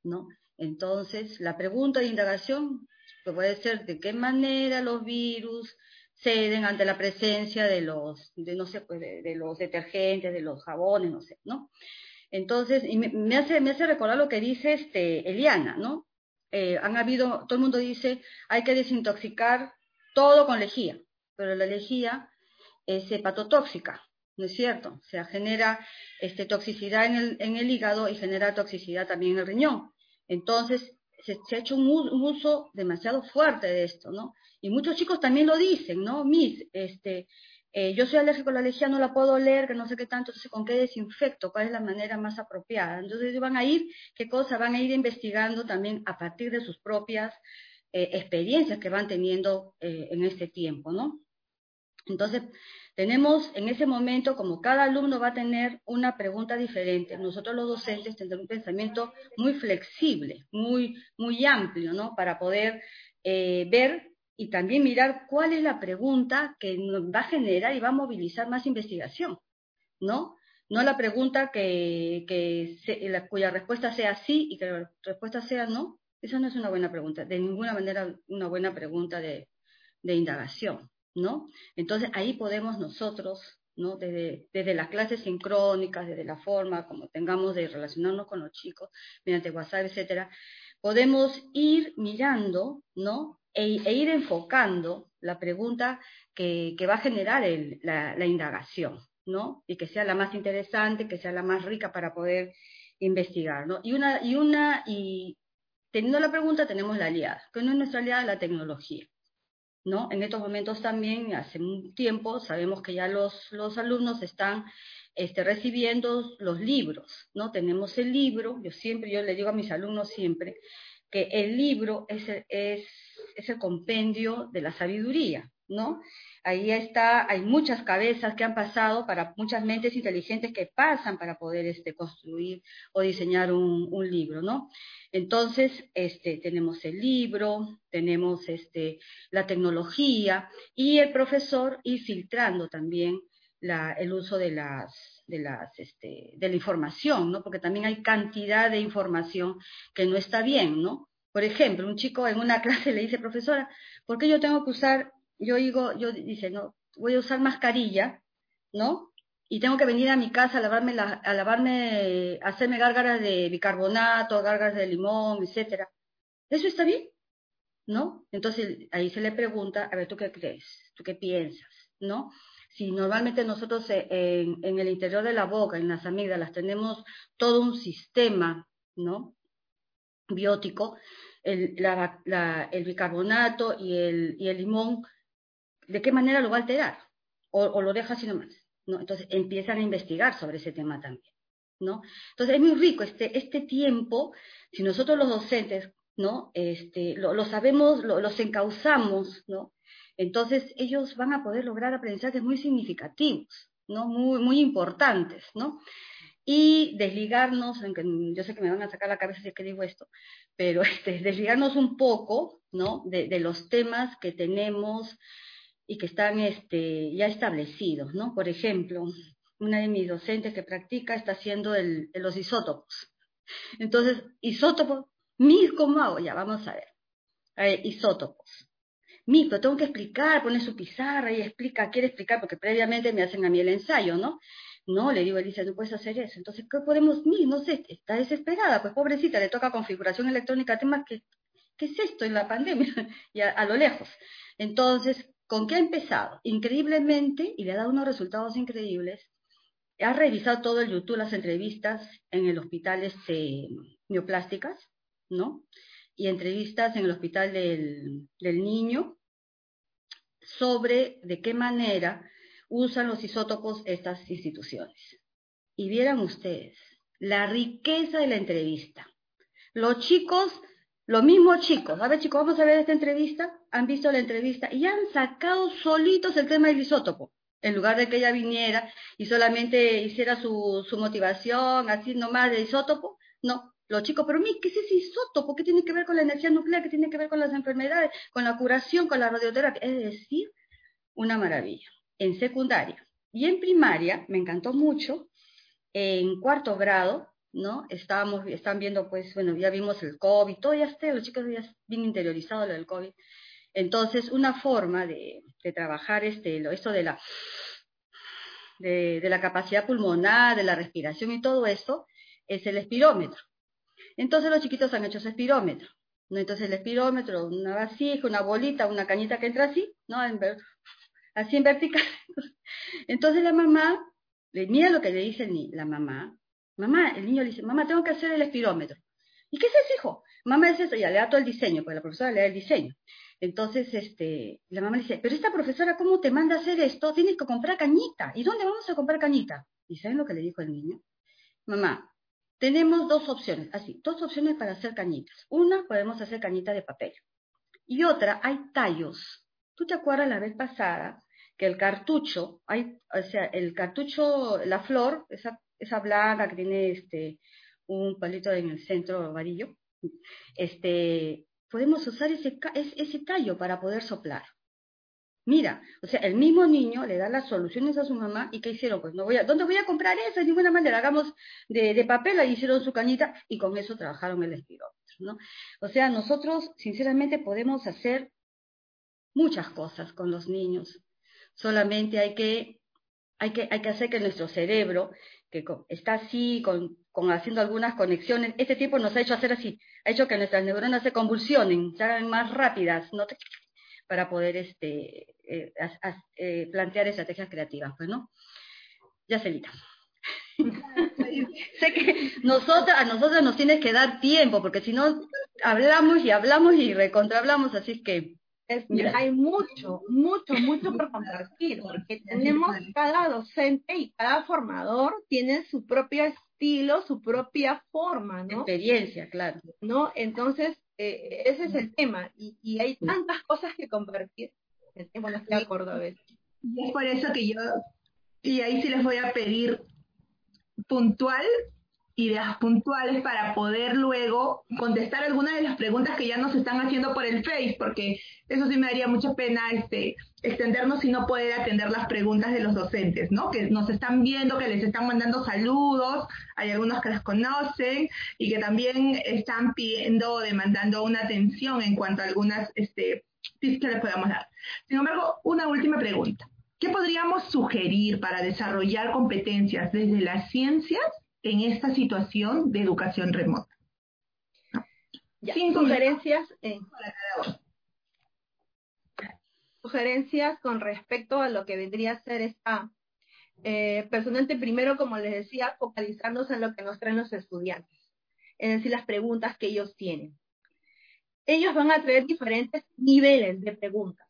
¿no? Entonces, la pregunta de indagación puede ser de qué manera los virus ceden ante la presencia de los, de, no sé, pues de, de los detergentes, de los jabones, no sé, ¿no? Entonces, y me, hace, me hace recordar lo que dice este, Eliana, ¿no? Eh, han habido, todo el mundo dice, hay que desintoxicar todo con lejía, pero la lejía es hepatotóxica, ¿no es cierto? O sea, genera este, toxicidad en el, en el hígado y genera toxicidad también en el riñón. Entonces, se, se ha hecho un, un, uso demasiado fuerte de esto, ¿no? Y muchos chicos también lo dicen, ¿no? Miss, este, eh, yo soy alérgico a la lejía, no la puedo leer, que no sé qué tanto, entonces con qué desinfecto, cuál es la manera más apropiada. Entonces van a ir, qué cosa, van a ir investigando también a partir de sus propias eh, experiencias que van teniendo eh, en este tiempo, ¿no? Entonces, tenemos en ese momento, como cada alumno va a tener una pregunta diferente, nosotros los docentes tendremos un pensamiento muy flexible, muy, muy amplio, ¿no? Para poder eh, ver y también mirar cuál es la pregunta que va a generar y va a movilizar más investigación, ¿no? No la pregunta que, que se, la, cuya respuesta sea sí y que la respuesta sea no. Esa no es una buena pregunta, de ninguna manera una buena pregunta de, de indagación. ¿No? Entonces ahí podemos nosotros, ¿no? Desde, las clases sincrónicas, desde la forma como tengamos de relacionarnos con los chicos, mediante WhatsApp, etcétera, podemos ir mirando, ¿no? E, e ir enfocando la pregunta que, va a generar la, indagación. Y que sea la más interesante, que sea la más rica para poder investigar. Y una, y una, y teniendo la pregunta tenemos la aliada, que no es nuestra aliada la tecnología. ¿No? En estos momentos también, hace un tiempo, sabemos que ya los, los alumnos están este, recibiendo los libros, ¿no? Tenemos el libro, yo siempre, yo le digo a mis alumnos siempre, que el libro es, es, es el compendio de la sabiduría, ¿no? Ahí está, hay muchas cabezas que han pasado para muchas mentes inteligentes que pasan para poder este, construir o diseñar un, libro, ¿no? Entonces, este, tenemos el libro, tenemos este, la tecnología y el profesor ir filtrando también la, el uso de las, de, las, este, de la información, ¿no? Porque también hay cantidad de información que no está bien, ¿no? Por ejemplo, un chico en una [laughs] clase le dice, profesora, ¿por qué yo tengo que usar yo digo, yo dice, no, voy a usar mascarilla, ¿no? y tengo que venir a mi casa a lavarme, la, a lavarme, hacerme gárgaras de bicarbonato, gárgaras de limón, etcétera. ¿Eso está bien? ¿No? Entonces ahí se le pregunta, a ver, ¿tú qué crees? ¿Tú qué piensas? ¿No? Si normalmente nosotros eh, en, el interior de la boca, en las amígdalas, tenemos todo un sistema, ¿no? Biótico, el, el bicarbonato y el, y el limón, ¿de qué manera lo va a alterar? O, lo deja así nomás. Entonces empiezan a investigar sobre ese tema también, ¿no? Entonces es muy rico este, este tiempo, si nosotros los docentes, ¿no? Este, lo, sabemos, los encauzamos, ¿no? Entonces ellos van a poder lograr aprendizajes muy significativos, ¿no? Muy, muy importantes, ¿no? Y desligarnos, aunque yo sé que me van a sacar la cabeza si es que digo esto, pero [laughs] este, desligarnos un poco, ¿no? De los temas que tenemos y que están este, ya establecidos, ¿no? Por ejemplo, una de mis docentes que practica está haciendo el, los isótopos. Entonces, isótopos, mil, ¿cómo hago? Ya, vamos a ver. isótopos. Mi, pero tengo que explicar, pone su pizarra y explica, quiere explicar, porque previamente me hacen a mí el ensayo, ¿no? No, le digo, Elisa, no puedes hacer eso. Entonces, ¿qué podemos? Mi, no sé, está desesperada, pues pobrecita, le toca configuración electrónica, temas que, ¿qué es esto en la pandemia? [laughs] y a lo lejos. Entonces, ¿Con qué ha empezado? Increíblemente, y le ha dado unos resultados increíbles, ha revisado todo el YouTube, las entrevistas en el hospital este, neoplásticas, ¿no? Y entrevistas en el hospital del, del niño sobre de qué manera usan los isótopos estas instituciones. Y vieran ustedes la riqueza de la entrevista. Los chicos los mismos chicos, a ver chicos, vamos a ver esta entrevista, han visto la entrevista y han sacado solitos el tema del isótopo, en lugar de que ella viniera y solamente hiciera su, su motivación, así nomás de isótopo, no, los chicos, pero mí, ¿qué es ese isótopo? ¿Qué tiene que ver con la energía nuclear? ¿Qué tiene que ver con las enfermedades, con la curación, con la radioterapia? Es decir, una maravilla. En secundaria y en primaria, me encantó mucho, en cuarto grado, ¿no? Estábamos, están viendo, pues, bueno, ya vimos el COVID, todo ya está, los chicos ya bien interiorizados lo del COVID. Entonces, una forma de, de trabajar este, lo, esto de la, de, la capacidad pulmonar, de la respiración y todo esto, es el espirómetro. Entonces, los chiquitos han hecho ese espirómetro. ¿no? Entonces, el espirómetro, una vasija, una bolita, una cañita que entra así, ¿no? En, así en vertical. [laughs] Entonces, la mamá, mira lo que le dice la mamá, Mamá, el niño le dice, mamá, tengo que hacer el espirómetro. ¿Y qué es eso, hijo? Mamá dice eso, ya le da todo el diseño, pues la profesora le da el diseño. Entonces, este, la mamá dice, pero esta profesora, ¿cómo te manda a hacer esto? Tienes que comprar cañita. ¿Y dónde vamos a comprar cañita? ¿Y saben lo que le dijo el niño? Mamá, tenemos dos opciones, así, dos opciones para hacer cañitas. Una, podemos hacer cañita de papel. Y otra, hay tallos. ¿Tú te acuerdas la vez pasada que el cartucho, hay, o sea, el cartucho, la flor, esa esa blanca que tiene este, un palito en el centro amarillo, este, podemos usar ese, ese tallo para poder soplar. Mira, o sea, el mismo niño le da las soluciones a su mamá y ¿qué hicieron? Pues no voy a, ¿dónde voy a comprar eso? De ninguna manera, hagamos de, de papel, ahí hicieron su cañita y con eso trabajaron el espirómetro, ¿no? O sea, nosotros sinceramente podemos hacer muchas cosas con los niños. Solamente hay que, hay que, hay que hacer que nuestro cerebro que está así, con, con, haciendo algunas conexiones. Este tiempo nos ha hecho hacer así, ha hecho que nuestras neuronas se convulsionen, se hagan más rápidas, ¿no? para poder este, eh, eh, plantear estrategias creativas, pues, ¿no? Ya se [laughs] sé que nosotros, a nosotros nos tiene que dar tiempo, porque si no, hablamos y hablamos y recontrahablamos, así que hay mucho, mucho, mucho por compartir, porque tenemos cada docente y cada formador tiene su propio estilo, su propia forma, ¿no? Experiencia, claro. ¿No? Entonces, eh, ese es el tema, y, y, hay tantas cosas que compartir. El no estoy de acuerdo a veces. Y es por eso que yo, y ahí sí les voy a pedir puntual ideas puntuales para poder luego contestar algunas de las preguntas que ya nos están haciendo por el Face, porque eso sí me daría mucha pena este, extendernos y no poder atender las preguntas de los docentes, ¿no? Que nos están viendo, que les están mandando saludos, hay algunos que las conocen y que también están pidiendo, demandando una atención en cuanto a algunas este, tips que les podamos dar. Sin embargo, una última pregunta. ¿Qué podríamos sugerir para desarrollar competencias desde las ciencias en esta situación de educación remota? sugerencias, sugerencias con respecto a lo que vendría a ser esta, eh, personalmente primero, como les decía, focalizarnos en lo que nos traen los estudiantes, es decir, las preguntas que ellos tienen. Ellos van a traer diferentes niveles de preguntas,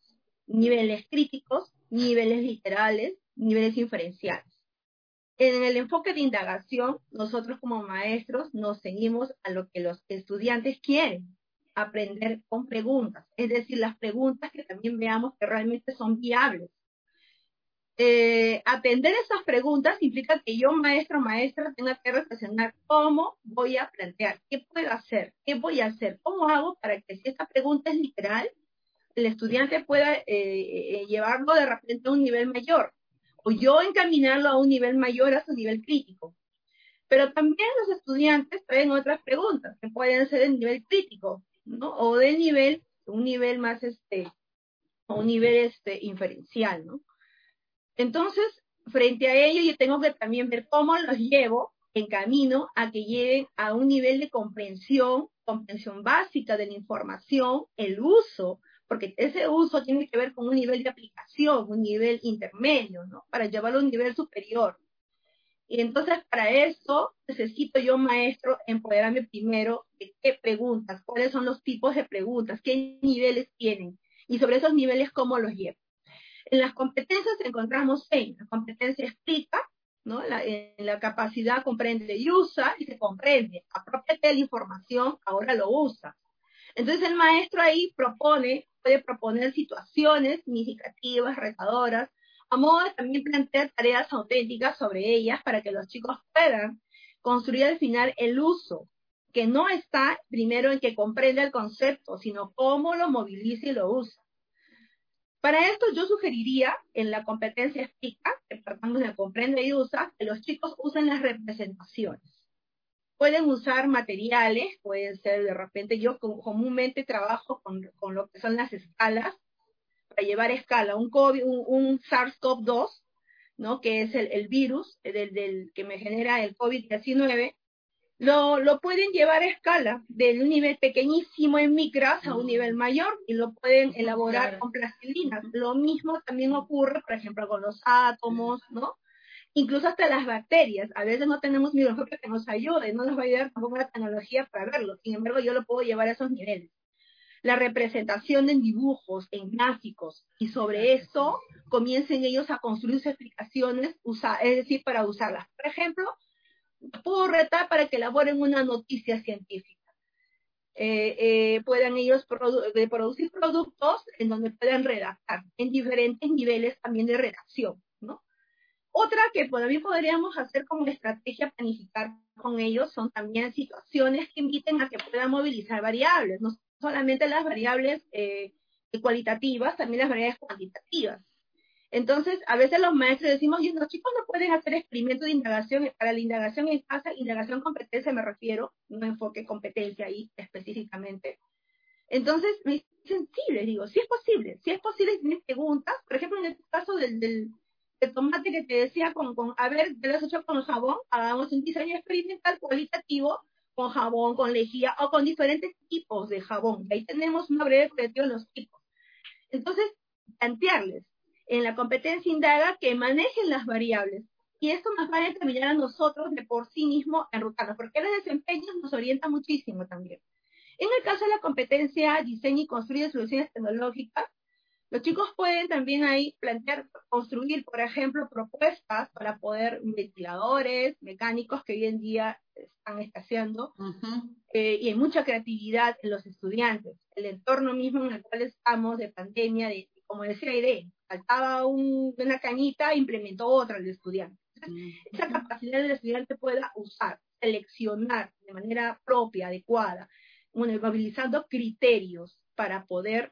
niveles críticos, niveles literales, niveles inferenciales. En el enfoque de indagación, nosotros como maestros nos seguimos a lo que los estudiantes quieren, aprender con preguntas, es decir, las preguntas que también veamos que realmente son viables. Eh, atender esas preguntas implica que yo, maestro o maestra, tenga que reflexionar cómo voy a plantear, qué puedo hacer, qué voy a hacer, cómo hago para que si esta pregunta es literal, el estudiante pueda eh, eh, llevarlo de repente a un nivel mayor o yo encaminarlo a un nivel mayor, a su nivel crítico. Pero también los estudiantes traen otras preguntas que pueden ser de nivel crítico, ¿no? O de nivel, un nivel más, este, un nivel este, inferencial, ¿no? Entonces, frente a ello, yo tengo que también ver cómo los llevo en camino a que lleguen a un nivel de comprensión, comprensión básica de la información, el uso porque ese uso tiene que ver con un nivel de aplicación, un nivel intermedio, ¿no? Para llevarlo a un nivel superior. Y entonces para eso necesito yo, maestro, empoderarme primero de qué preguntas, cuáles son los tipos de preguntas, qué niveles tienen y sobre esos niveles cómo los llevo. En las competencias encontramos seis. La competencia explica, ¿no? La, en la capacidad comprende y usa y se comprende. Apropiate de la información, ahora lo usa. Entonces el maestro ahí propone puede proponer situaciones significativas, retadoras, a modo de también plantear tareas auténticas sobre ellas para que los chicos puedan construir al final el uso, que no está primero en que comprenda el concepto, sino cómo lo moviliza y lo usa. Para esto yo sugeriría en la competencia explica, que partamos de comprende y usa, que los chicos usen las representaciones. Pueden usar materiales, pueden ser de repente, yo comúnmente trabajo con, con lo que son las escalas, para llevar escala, un, COVID, un, SARS-CoV-2, ¿no? que es el, el virus del, del, que me genera el COVID-19, lo, lo, pueden llevar a escala, de un nivel pequeñísimo en micras a un nivel mayor, y lo pueden elaborar con plastilina. Lo mismo también ocurre, por ejemplo, con los átomos, ¿no? Incluso hasta las bacterias. A veces no tenemos microscopio que nos ayude, no nos va a ayudar tampoco la tecnología para verlo. Sin embargo, yo lo puedo llevar a esos niveles. La representación en dibujos, en gráficos, y sobre eso comiencen ellos a construir sus explicaciones, es decir, para usarlas. Por ejemplo, puedo retar para que elaboren una noticia científica. Eh, eh, puedan ellos producir productos en donde puedan redactar en diferentes niveles también de redacción. Otra que también podríamos hacer como estrategia planificar con ellos son también situaciones que inviten a que puedan movilizar variables, no solamente las variables eh, cualitativas, también las variables cuantitativas. Entonces, a veces los maestros decimos, los chicos no pueden hacer experimentos de indagación, para la indagación en casa, indagación competencia me refiero, no enfoque competencia ahí específicamente. Entonces, me dicen, sí, digo, sí es posible, si es posible, si tienen preguntas, por ejemplo, en el caso del, el tomate que te decía con, con a ver, te lo has hecho con jabón, hagamos un diseño experimental cualitativo con jabón, con lejía o con diferentes tipos de jabón. Ahí tenemos una breve creación de los tipos. Entonces, plantearles en la competencia indaga que manejen las variables. Y esto nos va a determinar a nosotros de por sí mismo enrutarnos, porque el desempeño nos orienta muchísimo también. En el caso de la competencia diseño y construye soluciones tecnológicas, los chicos pueden también ahí plantear, construir, por ejemplo, propuestas para poder ventiladores mecánicos que hoy en día están escaseando eh, y hay mucha creatividad en los estudiantes. El entorno mismo en el cual estamos de pandemia, de, como decía Irene, faltaba una cañita, implementó otra el estudiante. Mm. Esa capacidad del estudiante pueda usar, seleccionar de manera propia, adecuada, movilizando criterios para poder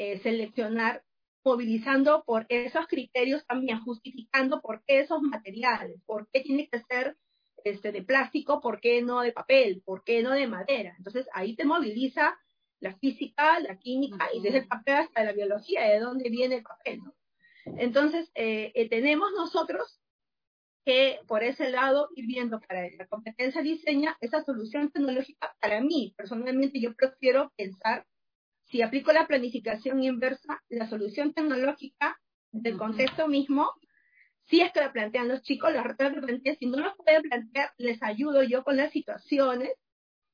eh, seleccionar movilizando por esos criterios también, justificando por qué esos materiales, por qué tiene que ser este, de plástico, por qué no de papel, por qué no de madera. Entonces ahí te moviliza la física, la química y desde el papel hasta la biología, de dónde viene el papel. Entonces, eh, tenemos nosotros que por ese lado ir viendo para la competencia diseña esa solución tecnológica. Para mí, personalmente, yo prefiero pensar, si aplico la planificación inversa, la solución tecnológica del contexto mismo, si es que la plantean los chicos, la plantean, si no lo pueden plantear, les ayudo yo con las situaciones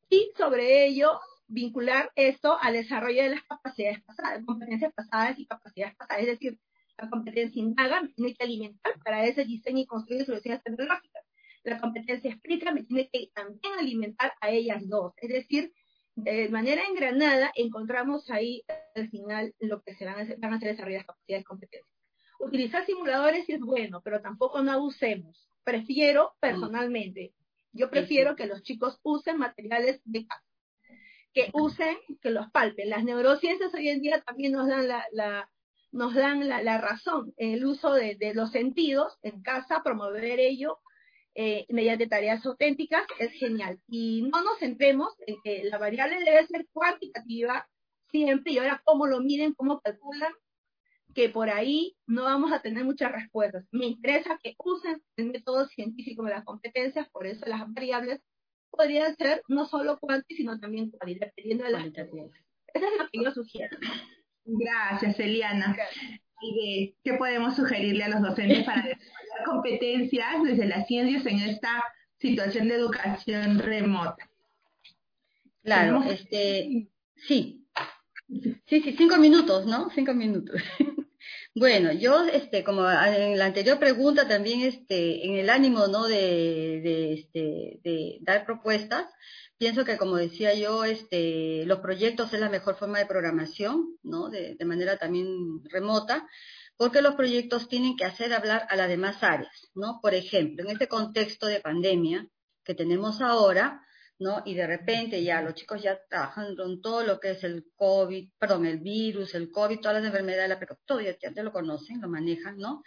y sobre ello vincular esto al desarrollo de las capacidades pasadas, competencias pasadas y capacidades pasadas. Es decir, la competencia indaga me tiene que alimentar para ese diseño y construir soluciones tecnológicas. La competencia explica me tiene que también alimentar a ellas dos. Es decir, de manera engranada encontramos ahí al final lo que se van a hacer, van a hacer desarrollar las capacidades y competencias. Utilizar simuladores es bueno, pero tampoco no abusemos. Prefiero personalmente, yo prefiero que los chicos usen materiales de casa, que usen, que los palpen. Las neurociencias hoy en día también nos dan la nos dan la, la razón en el uso de, los sentidos en casa, promover ello eh, mediante tareas auténticas es genial. Y no nos centremos en que la variable debe ser cuantitativa siempre y ahora cómo lo miden, cómo calculan, que por ahí no vamos a tener muchas respuestas. Me interesa que usen el método científico de las competencias, por eso las variables podrían ser no solo cuántitas, sino también cualitativas, dependiendo de las Eso es lo que yo sugiero. Gracias, Eliana. ¿Y qué podemos sugerirle a los docentes para desarrollar competencias desde las ciencias en esta situación de educación remota? Claro, este, sí. Sí, sí, cinco minutos, ¿no? Cinco minutos. [laughs] bueno, yo, este, como en la anterior pregunta también, este, en el ánimo, ¿no? De, de, este, de dar propuestas, pienso que como decía yo, este, los proyectos es la mejor forma de programación, ¿no? De, manera también remota, porque los proyectos tienen que hacer hablar a las demás áreas, ¿no? Por ejemplo, en este contexto de pandemia que tenemos ahora, ¿no? Y de repente ya los chicos ya trabajan con todo lo que es el COVID, perdón, el virus, el COVID, todas las enfermedades, pero todo ya, ya lo conocen, lo manejan, ¿no?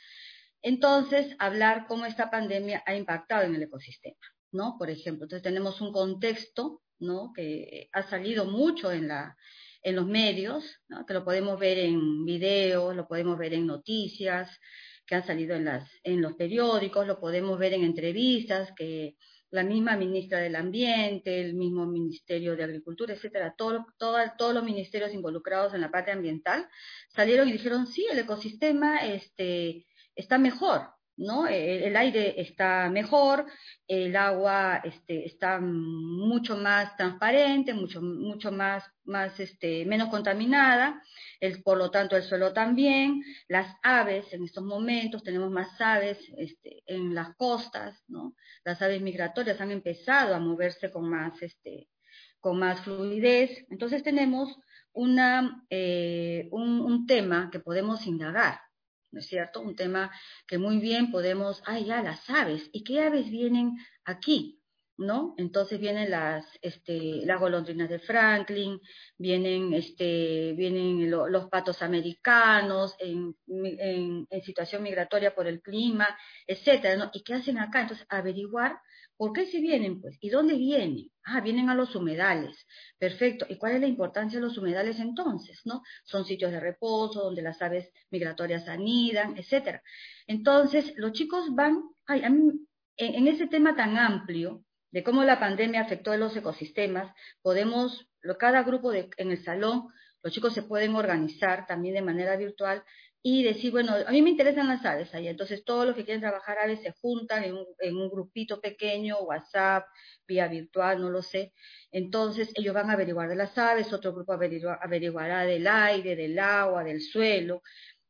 Entonces, hablar cómo esta pandemia ha impactado en el ecosistema, ¿no? Por ejemplo, entonces tenemos un contexto, ¿no? Que ha salido mucho en la en los medios, ¿no? que lo podemos ver en videos, lo podemos ver en noticias que han salido en, las, en los periódicos, lo podemos ver en entrevistas que la misma ministra del Ambiente, el mismo Ministerio de Agricultura, etcétera, todo, todos los ministerios involucrados en la parte ambiental salieron y dijeron, sí, el ecosistema este, está mejor, ¿no? El, aire está mejor, el agua este, está mucho más transparente, mucho, mucho más, más este, menos contaminada, el, por lo tanto el suelo también, las aves, en estos momentos tenemos más aves este, en las costas, ¿no? Las aves migratorias han empezado a moverse con más, este, con más fluidez, entonces tenemos una, eh, un tema que podemos indagar, ¿no es cierto? Un tema que muy bien podemos, ay, ya las aves, ¿y qué aves vienen aquí? ¿No? Entonces vienen las, este, las golondrinas de Franklin, vienen, este, vienen los patos americanos en, en, en, situación migratoria por el clima, etcétera, ¿no? ¿Y qué hacen acá? Entonces, averiguar ¿Por qué si vienen, pues? ¿Y dónde vienen? Ah, vienen a los humedales. Perfecto. ¿Y cuál es la importancia de los humedales entonces, no? Son sitios de reposo donde las aves migratorias anidan, etcétera. Entonces, los chicos van, ay, en, ese tema tan amplio de cómo la pandemia afectó a los ecosistemas, podemos, cada grupo de, en el salón, los chicos se pueden organizar también de manera virtual y decir, bueno, a mí me interesan las aves ahí, entonces todos los que quieren trabajar aves se juntan en un, en un grupito pequeño, WhatsApp, vía virtual, no lo sé, entonces ellos van a averiguar de las aves, otro grupo averiguará del aire, del agua, del suelo,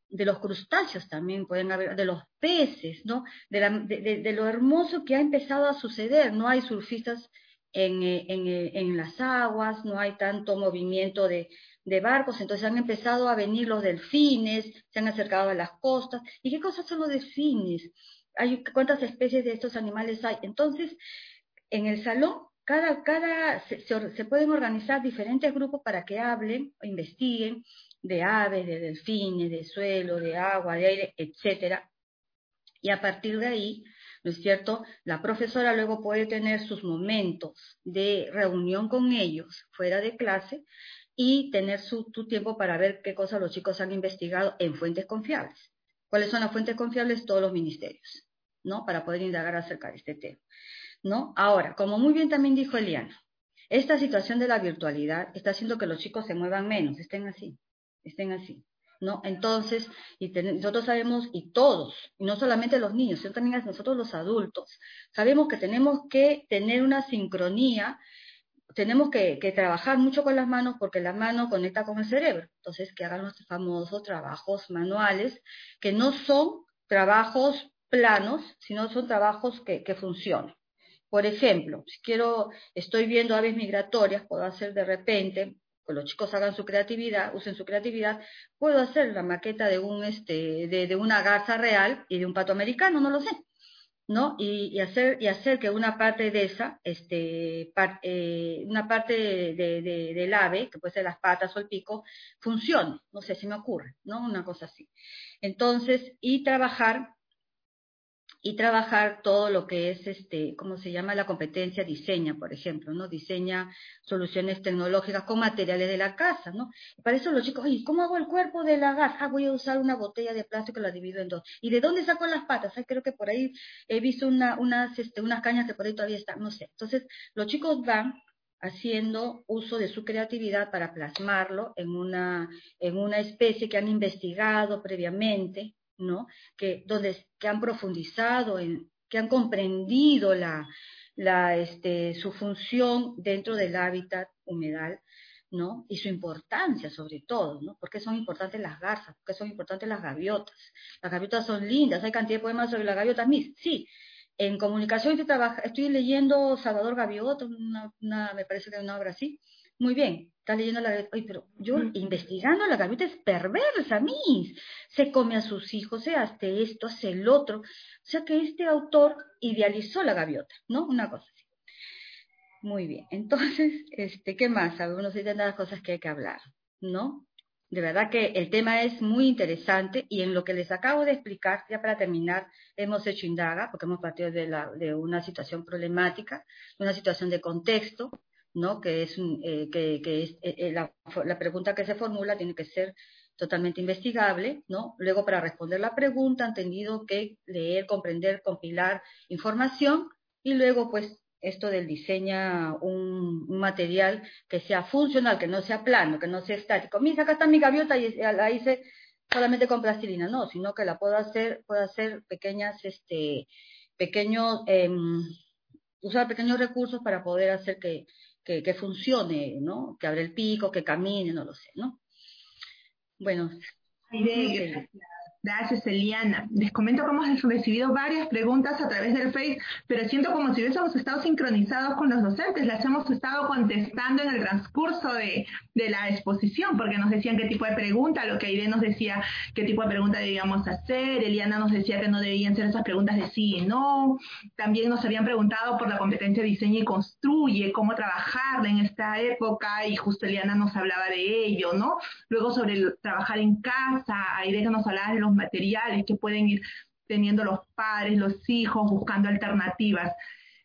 de los crustáceos también pueden haber, de los peces, ¿no? De, lo hermoso que ha empezado a suceder, no hay surfistas en, en, en las aguas, no hay tanto movimiento de, de barcos, entonces han empezado a venir los delfines, se han acercado a las costas. ¿Y qué cosas son los delfines? Hay, ¿Cuántas especies de estos animales hay? Entonces, en el salón, cada, cada, se, pueden organizar diferentes grupos para que hablen investiguen de aves, de delfines, de suelo, de agua, de aire, etcétera. Y a partir de ahí, ¿no es cierto? La profesora luego puede tener sus momentos de reunión con ellos fuera de clase y tener su, tu tiempo para ver qué cosas los chicos han investigado en fuentes confiables. ¿Cuáles son las fuentes confiables? Todos los ministerios, ¿no? Para poder indagar acerca de este tema, ¿no? Ahora, como muy bien también dijo Eliana, esta situación de la virtualidad está haciendo que los chicos se muevan menos, estén así, estén así. ¿no? Entonces, y nosotros sabemos, y todos, y no solamente los niños, sino también nosotros los adultos, sabemos que tenemos que tener una sincronía, tenemos que, trabajar mucho con las manos porque la mano conecta con el cerebro. Entonces, que hagan los famosos trabajos manuales, que no son trabajos planos, sino son trabajos que, que funcionan. Por ejemplo, si quiero, estoy viendo aves migratorias, puedo hacer de repente los chicos hagan su creatividad, usen su creatividad, puedo hacer la maqueta de un este de, una garza real y de un pato americano, no lo sé. ¿No? Y, hacer y hacer que una parte de esa, este, eh, una parte de, del ave, que puede ser las patas o el pico, funcione, no sé, si me ocurre, ¿no? Una cosa así. Entonces, y trabajar y trabajar todo lo que es, este, ¿cómo se llama? La competencia diseña, por ejemplo, ¿no? Diseña soluciones tecnológicas con materiales de la casa, ¿no? Para eso los chicos, oye, ¿cómo hago el cuerpo de la gas? Ah, voy a usar una botella de plástico y la divido en dos. ¿Y de dónde saco las patas? Ah, creo que por ahí he visto una, unas, este, unas cañas que por ahí todavía están, no sé. Entonces, los chicos van haciendo uso de su creatividad para plasmarlo en una, en una especie que han investigado previamente, ¿no? Que, donde, que han profundizado, en, que han comprendido la, la, este, su función dentro del hábitat humedal, ¿no? Y su importancia sobre todo, ¿no? ¿Por qué son importantes las garzas? ¿Por qué son importantes las gaviotas? Las gaviotas son lindas, hay cantidad de poemas sobre las gaviotas, mis, sí. En comunicación estoy, estoy leyendo Salvador Gaviota, una, me parece que es una obra así, muy bien, está leyendo la gaviota. Oye, pero yo mm. investigando la gaviota es perversa, mis. Se come a sus hijos, se hace esto, hace el otro. O sea que este autor idealizó la gaviota, ¿no? Una cosa así. Muy bien. [laughs] Entonces, este, ¿qué más? Algunos dicen las cosas que hay que hablar, ¿no? De verdad que el tema es muy interesante y en lo que les acabo de explicar, ya para terminar, hemos hecho indaga, porque hemos partido de, la, de una situación problemática, una situación de contexto, ¿no? Que es, eh, que, es eh, eh, la, pregunta que se formula tiene que ser totalmente investigable, ¿no? Luego, para responder la pregunta, han tenido que leer, comprender, compilar información y luego, pues, esto del diseña un, material que sea funcional, que no sea plano, que no sea estático. Mira, acá está mi gaviota y la hice solamente con plastilina, no, sino que la puedo hacer, puedo hacer pequeñas, este, pequeños, em, usar pequeños recursos para poder hacer que, que, funcione, ¿no? Que abre el pico, que camine, no lo sé, ¿no? Bueno. Gracias, Eliana. Les comento que hemos recibido varias preguntas a través del Face, pero siento como si hubiésemos estado sincronizados con los docentes. Las hemos estado contestando en el transcurso de, la exposición, porque nos decían qué tipo de pregunta, lo que Aide nos decía qué tipo de pregunta debíamos hacer, Eliana nos decía que no debían ser esas preguntas de sí y no. También nos habían preguntado por la competencia de diseño y construye, cómo trabajar en esta época, y justo Eliana nos hablaba de ello, ¿no? Luego sobre trabajar en casa, Aide que nos hablaba de los materiales que pueden ir teniendo los padres, los hijos, buscando alternativas.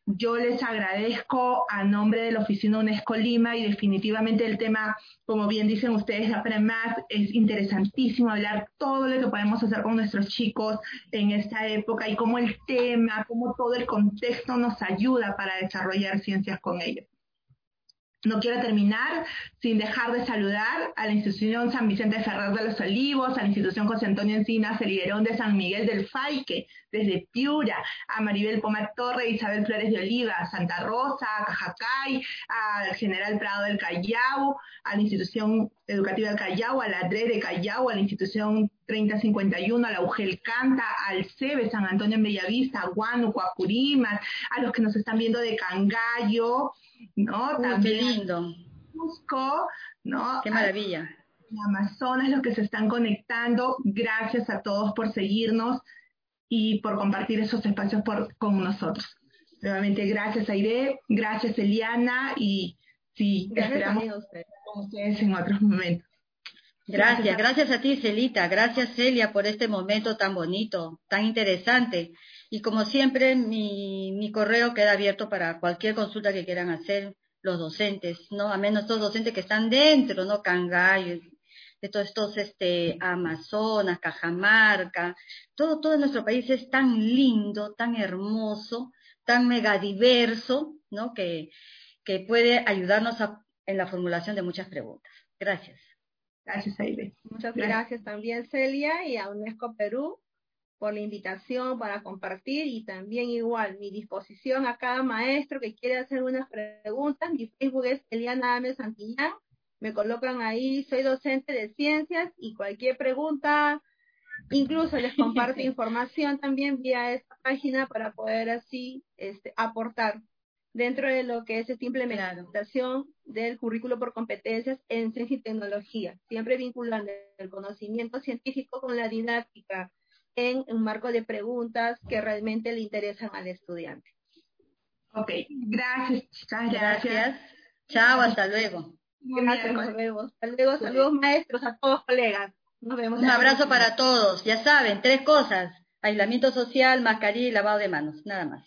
Yo les agradezco a nombre de la Oficina UNESCO Lima y definitivamente el tema, como bien dicen ustedes, de más, es interesantísimo hablar todo lo que podemos hacer con nuestros chicos en esta época y cómo el tema, cómo todo el contexto nos ayuda para desarrollar ciencias con ellos. No quiero terminar sin dejar de saludar a la institución San Vicente Ferrer de los Olivos, a la institución José Antonio Encinas Liberón de San Miguel del Faique, desde Piura, a Maribel Pomar Torre, Isabel Flores de Oliva, Santa Rosa, a Cajacay, al General Prado del Callao, a la institución educativa del Callao, a la DRE de Callao, a la institución 3051, a la UGEL Canta, al CEBE San Antonio en Bellavista, a Guánuco, a a los que nos están viendo de Cangallo, ¿no? También qué lindo. Cusco, ¿no? Qué maravilla. Amazonas, los que se están conectando. Gracias a todos por seguirnos y por compartir esos espacios por, con nosotros. Nuevamente, gracias Aide, gracias Eliana y sí, esperamos con ustedes en otros momentos. Gracias, gracias a ti Celita, gracias Celia por este momento tan bonito, tan interesante. Y como siempre, mi, mi correo queda abierto para cualquier consulta que quieran hacer los docentes, ¿no? A menos los docentes que están dentro, ¿no? Cangallo, de todos estos este, Amazonas, Cajamarca, todo, todo nuestro país es tan lindo, tan hermoso, tan megadiverso, ¿no? Que, que puede ayudarnos en la formulación de muchas preguntas. Gracias. Gracias, Aide. Muchas gracias. también, Celia, y a UNESCO Perú por la invitación para compartir y también igual mi disposición a cada maestro que quiere hacer unas preguntas. Mi Facebook es Eliana Ames Santillán. Me colocan ahí, soy docente de ciencias y cualquier pregunta, incluso les comparto [laughs] información también vía esta página para poder así este, aportar dentro de lo que es esta implementación del currículo por competencias en ciencia y tecnología, siempre vinculando el conocimiento científico con la didáctica en un marco de preguntas que realmente le interesan al estudiante. Ok, gracias, chicas, gracias. Chao, hasta luego. Gracias. Hasta luego, saludos maestros, a todos colegas. Nos vemos. Un abrazo para todos. Ya saben, tres cosas. Aislamiento social, mascarilla y lavado de manos. Nada más.